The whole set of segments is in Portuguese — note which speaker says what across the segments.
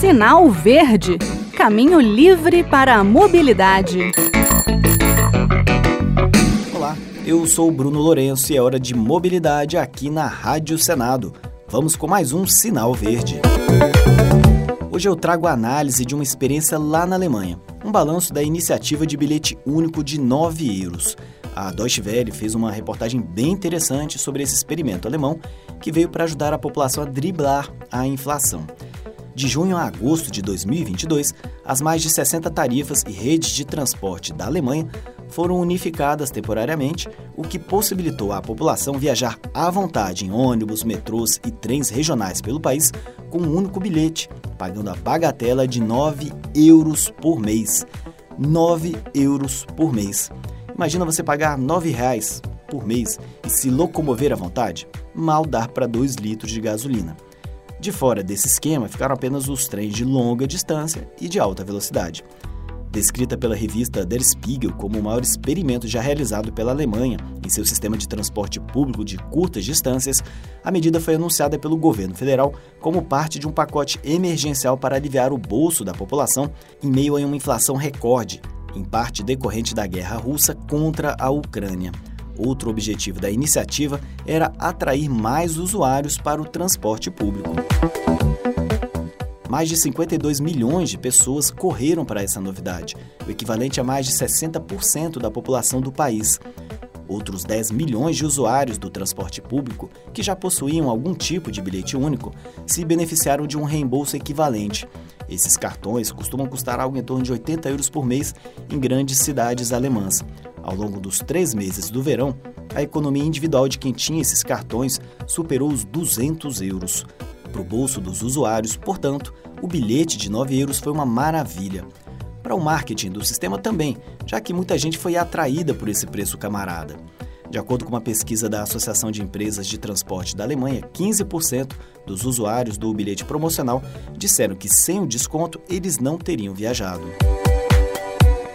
Speaker 1: Sinal Verde Caminho livre para a mobilidade.
Speaker 2: Olá, eu sou o Bruno Lourenço e é hora de mobilidade aqui na Rádio Senado. Vamos com mais um Sinal Verde. Hoje eu trago a análise de uma experiência lá na Alemanha, um balanço da iniciativa de bilhete único de 9 euros. A Deutsche Welle fez uma reportagem bem interessante sobre esse experimento alemão que veio para ajudar a população a driblar a inflação. De junho a agosto de 2022, as mais de 60 tarifas e redes de transporte da Alemanha foram unificadas temporariamente, o que possibilitou à população viajar à vontade em ônibus, metrôs e trens regionais pelo país com um único bilhete, pagando a bagatela de 9 euros por mês. 9 euros por mês. Imagina você pagar 9 reais por mês e se locomover à vontade? Mal dar para 2 litros de gasolina. De fora desse esquema ficaram apenas os trens de longa distância e de alta velocidade. Descrita pela revista Der Spiegel como o maior experimento já realizado pela Alemanha em seu sistema de transporte público de curtas distâncias, a medida foi anunciada pelo governo federal como parte de um pacote emergencial para aliviar o bolso da população em meio a uma inflação recorde, em parte decorrente da guerra russa contra a Ucrânia. Outro objetivo da iniciativa era atrair mais usuários para o transporte público. Mais de 52 milhões de pessoas correram para essa novidade, o equivalente a mais de 60% da população do país. Outros 10 milhões de usuários do transporte público, que já possuíam algum tipo de bilhete único, se beneficiaram de um reembolso equivalente. Esses cartões costumam custar algo em torno de 80 euros por mês em grandes cidades alemãs. Ao longo dos três meses do verão, a economia individual de quem tinha esses cartões superou os 200 euros. Para o bolso dos usuários, portanto, o bilhete de 9 euros foi uma maravilha. Para o marketing do sistema também, já que muita gente foi atraída por esse preço camarada. De acordo com uma pesquisa da Associação de Empresas de Transporte da Alemanha, 15% dos usuários do bilhete promocional disseram que sem o desconto eles não teriam viajado.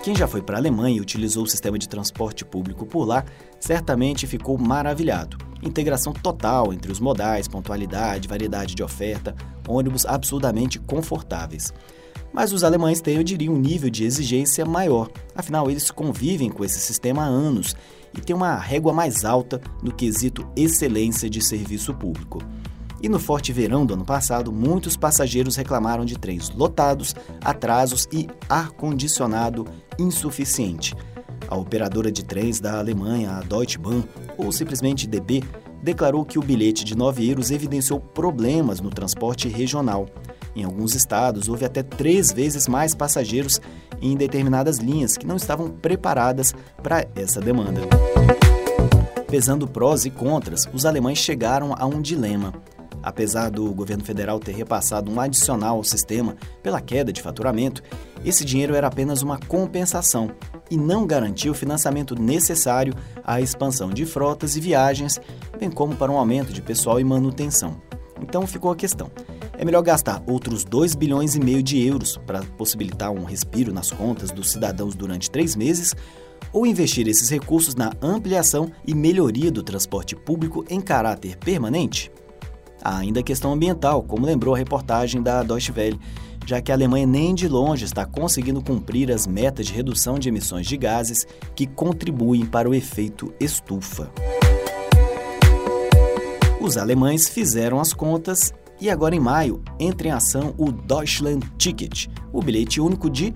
Speaker 2: Quem já foi para a Alemanha e utilizou o sistema de transporte público por lá, certamente ficou maravilhado. Integração total entre os modais, pontualidade, variedade de oferta, ônibus absurdamente confortáveis. Mas os alemães têm, eu diria, um nível de exigência maior, afinal, eles convivem com esse sistema há anos e têm uma régua mais alta no quesito excelência de serviço público. E no forte verão do ano passado, muitos passageiros reclamaram de trens lotados, atrasos e ar-condicionado insuficiente. A operadora de trens da Alemanha, a Deutsche Bahn, ou simplesmente DB, declarou que o bilhete de 9 euros evidenciou problemas no transporte regional. Em alguns estados, houve até três vezes mais passageiros em determinadas linhas que não estavam preparadas para essa demanda. Pesando prós e contras, os alemães chegaram a um dilema. Apesar do governo federal ter repassado um adicional ao sistema pela queda de faturamento, esse dinheiro era apenas uma compensação e não garantia o financiamento necessário à expansão de frotas e viagens, bem como para um aumento de pessoal e manutenção. Então ficou a questão: é melhor gastar outros 2 bilhões e meio de euros para possibilitar um respiro nas contas dos cidadãos durante três meses ou investir esses recursos na ampliação e melhoria do transporte público em caráter permanente? Há ainda a questão ambiental, como lembrou a reportagem da Deutsche Welle, já que a Alemanha nem de longe está conseguindo cumprir as metas de redução de emissões de gases que contribuem para o efeito estufa. Os alemães fizeram as contas e agora em maio entra em ação o Deutschland Ticket, o bilhete único de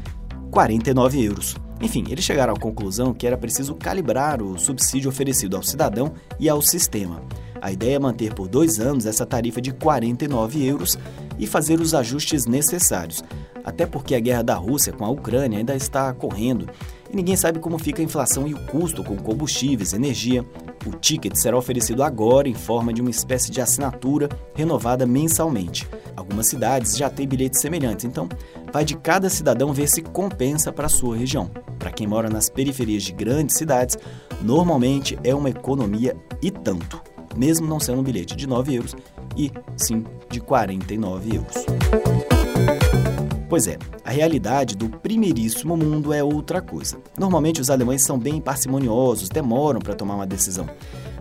Speaker 2: 49 euros. Enfim, eles chegaram à conclusão que era preciso calibrar o subsídio oferecido ao cidadão e ao sistema. A ideia é manter por dois anos essa tarifa de 49 euros e fazer os ajustes necessários, até porque a guerra da Rússia com a Ucrânia ainda está correndo e ninguém sabe como fica a inflação e o custo com combustíveis, energia. O ticket será oferecido agora em forma de uma espécie de assinatura renovada mensalmente. Algumas cidades já têm bilhetes semelhantes, então vai de cada cidadão ver se compensa para a sua região. Para quem mora nas periferias de grandes cidades, normalmente é uma economia e tanto mesmo não sendo um bilhete de 9 euros, e sim de 49 euros. Pois é, a realidade do primeiríssimo mundo é outra coisa. Normalmente os alemães são bem parcimoniosos, demoram para tomar uma decisão.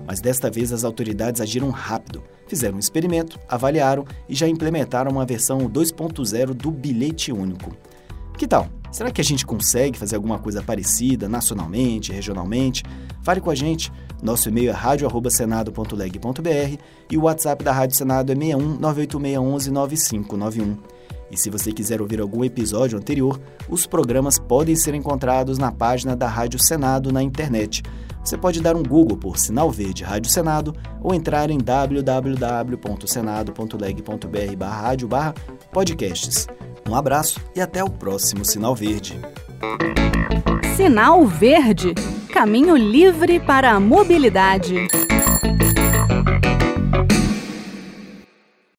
Speaker 2: Mas desta vez as autoridades agiram rápido, fizeram um experimento, avaliaram e já implementaram uma versão 2.0 do bilhete único. Que tal? Será que a gente consegue fazer alguma coisa parecida nacionalmente, regionalmente? Fale com a gente. Nosso e-mail é radio@senado.leg.br e o WhatsApp da Rádio Senado é 61 98611 9591. E se você quiser ouvir algum episódio anterior, os programas podem ser encontrados na página da Rádio Senado na internet. Você pode dar um Google por Sinal Verde Rádio Senado ou entrar em www.senado.leg.br/rádio/podcasts. Um abraço e até o próximo Sinal Verde.
Speaker 1: Sinal Verde Caminho livre para a mobilidade.